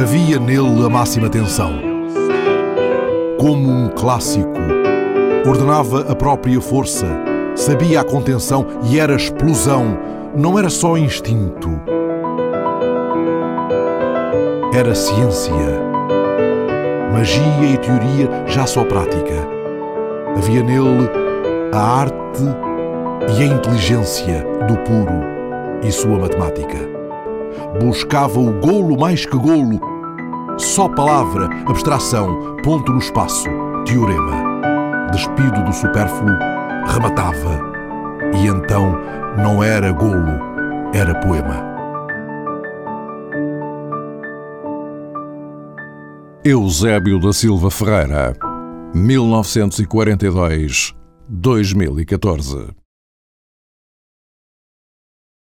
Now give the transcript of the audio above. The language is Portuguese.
Havia nele a máxima tensão. Como um clássico, ordenava a própria força, sabia a contenção e era explosão, não era só instinto. Era ciência. Magia e teoria já só prática. Havia nele a arte e a inteligência do puro e sua matemática. Buscava o golo mais que golo, só palavra, abstração, ponto no espaço, teorema. Despido do supérfluo, rematava. E então não era golo, era poema. Eusébio da Silva Ferreira, 1942-2014